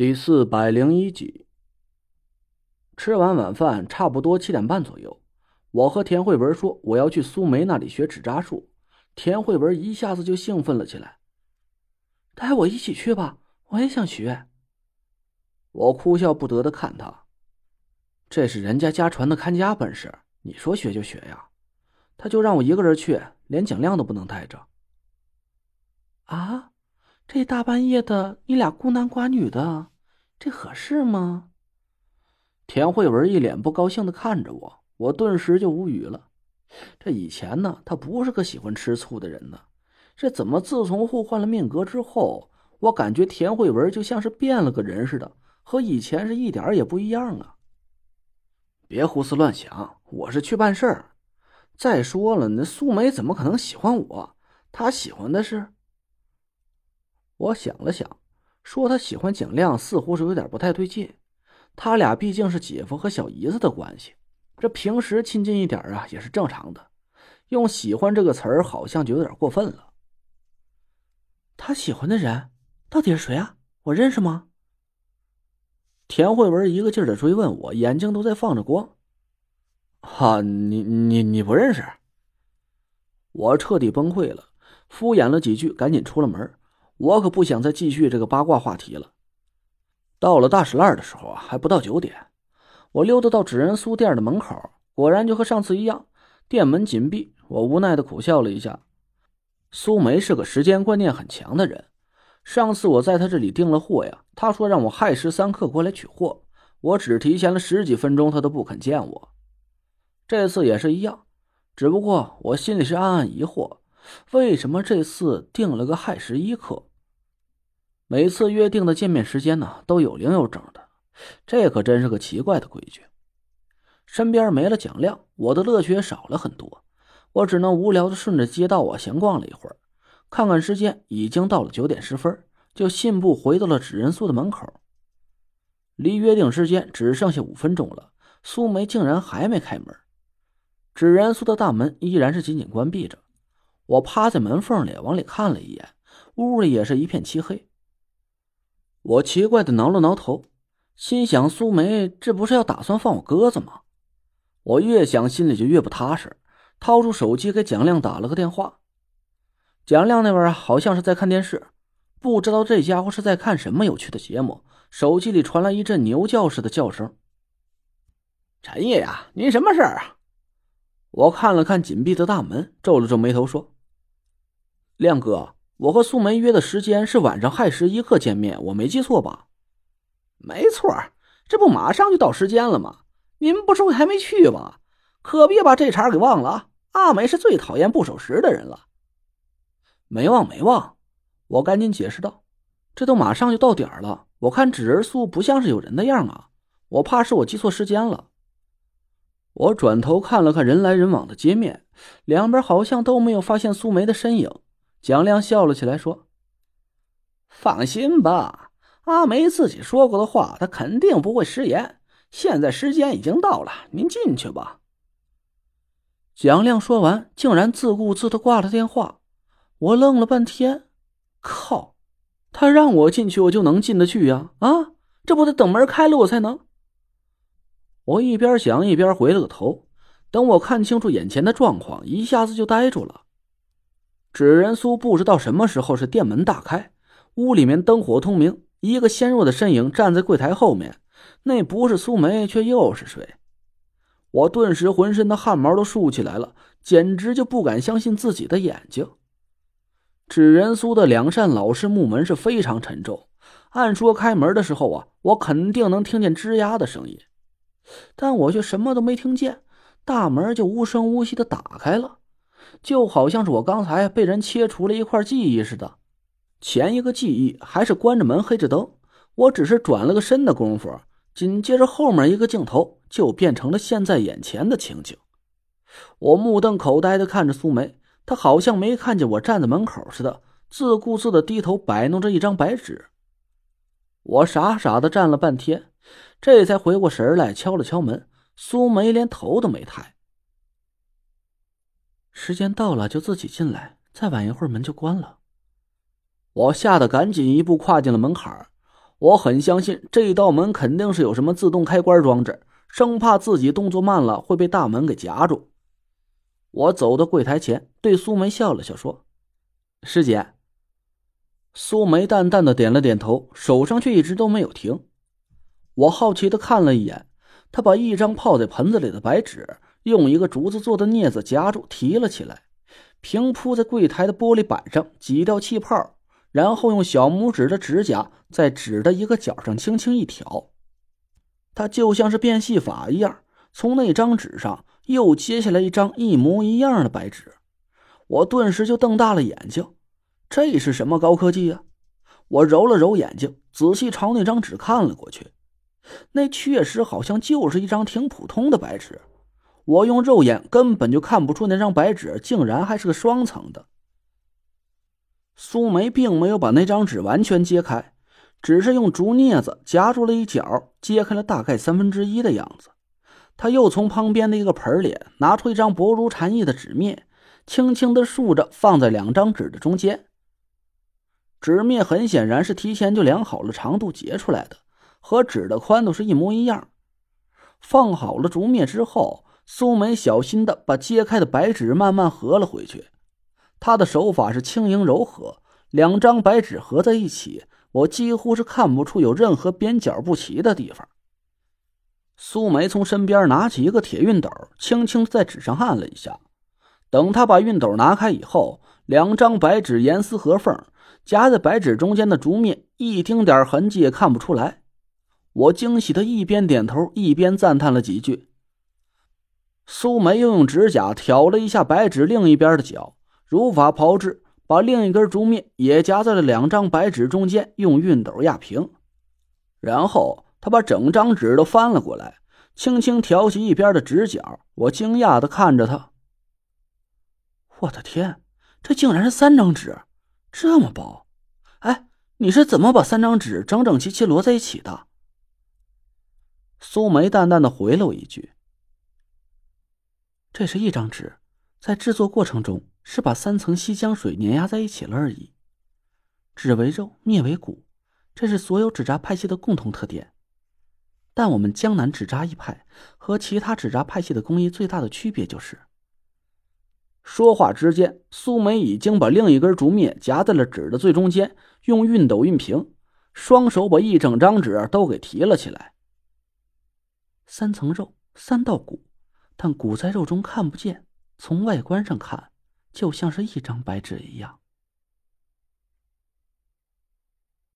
第四百零一集。吃完晚饭，差不多七点半左右，我和田慧文说我要去苏梅那里学纸扎术。田慧文一下子就兴奋了起来：“带我一起去吧，我也想学。”我哭笑不得的看他：“这是人家家传的看家本事，你说学就学呀？他就让我一个人去，连蒋亮都不能带着。”啊？这大半夜的，你俩孤男寡女的，这合适吗？田慧文一脸不高兴的看着我，我顿时就无语了。这以前呢，他不是个喜欢吃醋的人呢，这怎么自从互换了命格之后，我感觉田慧文就像是变了个人似的，和以前是一点也不一样啊！别胡思乱想，我是去办事儿。再说了，那素梅怎么可能喜欢我？她喜欢的是……我想了想，说他喜欢蒋亮，似乎是有点不太对劲。他俩毕竟是姐夫和小姨子的关系，这平时亲近一点啊，也是正常的。用“喜欢”这个词儿，好像就有点过分了。他喜欢的人到底是谁啊？我认识吗？田慧文一个劲儿的追问我，眼睛都在放着光。哈，你你你不认识？我彻底崩溃了，敷衍了几句，赶紧出了门。我可不想再继续这个八卦话题了。到了大石烂的时候啊，还不到九点，我溜达到纸人酥店的门口，果然就和上次一样，店门紧闭。我无奈的苦笑了一下。苏梅是个时间观念很强的人，上次我在她这里订了货呀，她说让我亥时三刻过来取货，我只提前了十几分钟，她都不肯见我。这次也是一样，只不过我心里是暗暗疑惑，为什么这次定了个亥时一刻？每次约定的见面时间呢，都有零有整的，这可真是个奇怪的规矩。身边没了蒋亮，我的乐趣也少了很多。我只能无聊的顺着街道啊闲逛了一会儿，看看时间，已经到了九点十分，就信步回到了纸人苏的门口。离约定时间只剩下五分钟了，苏梅竟然还没开门。纸人苏的大门依然是紧紧关闭着。我趴在门缝里往里看了一眼，屋里也是一片漆黑。我奇怪的挠了挠头，心想：苏梅这不是要打算放我鸽子吗？我越想心里就越不踏实，掏出手机给蒋亮打了个电话。蒋亮那边好像是在看电视，不知道这家伙是在看什么有趣的节目。手机里传来一阵牛叫似的叫声：“陈爷呀，您什么事儿啊？”我看了看紧闭的大门，皱了皱眉头说：“亮哥。”我和素梅约的时间是晚上亥时一刻见面，我没记错吧？没错，这不马上就到时间了吗？您不是还没去吗？可别把这茬给忘了啊！阿美是最讨厌不守时的人了。没忘没忘，我赶紧解释道：“这都马上就到点了，我看纸人素不像是有人的样啊，我怕是我记错时间了。”我转头看了看人来人往的街面，两边好像都没有发现苏梅的身影。蒋亮笑了起来，说：“放心吧，阿梅自己说过的话，她肯定不会食言。现在时间已经到了，您进去吧。”蒋亮说完，竟然自顾自的挂了电话。我愣了半天，靠，他让我进去，我就能进得去呀？啊，这不得等门开了我才能？我一边想一边回了个头，等我看清楚眼前的状况，一下子就呆住了。纸人苏不知道什么时候是店门大开，屋里面灯火通明，一个纤弱的身影站在柜台后面。那不是苏梅，却又是谁？我顿时浑身的汗毛都竖起来了，简直就不敢相信自己的眼睛。纸人苏的两扇老式木门是非常沉重，按说开门的时候啊，我肯定能听见吱呀的声音，但我却什么都没听见，大门就无声无息的打开了。就好像是我刚才被人切除了一块记忆似的，前一个记忆还是关着门、黑着灯，我只是转了个身的功夫，紧接着后面一个镜头就变成了现在眼前的情景。我目瞪口呆的看着苏梅，她好像没看见我站在门口似的，自顾自的低头摆弄着一张白纸。我傻傻的站了半天，这才回过神来，敲了敲门，苏梅连头都没抬。时间到了就自己进来，再晚一会儿门就关了。我吓得赶紧一步跨进了门槛我很相信这一道门肯定是有什么自动开关装置，生怕自己动作慢了会被大门给夹住。我走到柜台前，对苏梅笑了笑，说：“师姐。”苏梅淡淡的点了点头，手上却一直都没有停。我好奇的看了一眼，她把一张泡在盆子里的白纸用一个竹子做的镊子夹住，提了起来，平铺在柜台的玻璃板上，挤掉气泡。然后用小拇指的指甲在纸的一个角上轻轻一挑，它就像是变戏法一样，从那张纸上又接下来一张一模一样的白纸。我顿时就瞪大了眼睛，这是什么高科技啊！我揉了揉眼睛，仔细朝那张纸看了过去，那确实好像就是一张挺普通的白纸。我用肉眼根本就看不出那张白纸竟然还是个双层的。苏梅并没有把那张纸完全揭开，只是用竹镊子夹住了一角，揭开了大概三分之一的样子。他又从旁边的一个盆里拿出一张薄如蝉翼的纸面，轻轻的竖着放在两张纸的中间。纸面很显然是提前就量好了长度截出来的，和纸的宽度是一模一样。放好了竹篾之后，苏梅小心的把揭开的白纸慢慢合了回去。他的手法是轻盈柔和，两张白纸合在一起，我几乎是看不出有任何边角不齐的地方。苏梅从身边拿起一个铁熨斗，轻轻在纸上按了一下。等她把熨斗拿开以后，两张白纸严丝合缝，夹在白纸中间的竹篾一丁点痕迹也看不出来。我惊喜的一边点头，一边赞叹了几句。苏梅又用指甲挑了一下白纸另一边的角。如法炮制，把另一根竹篾也夹在了两张白纸中间，用熨斗压平。然后他把整张纸都翻了过来，轻轻挑起一边的直角。我惊讶的看着他，我的天，这竟然是三张纸，这么薄！哎，你是怎么把三张纸整整齐齐摞在一起的？苏梅淡淡的回了我一句：“这是一张纸，在制作过程中。”是把三层西江水碾压在一起了而已。纸为肉，面为骨，这是所有纸扎派系的共同特点。但我们江南纸扎一派和其他纸扎派系的工艺最大的区别就是，说话之间，苏梅已经把另一根竹篾夹在了纸的最中间，用熨斗熨平，双手把一整张纸都给提了起来。三层肉，三道骨，但骨在肉中看不见，从外观上看。就像是一张白纸一样。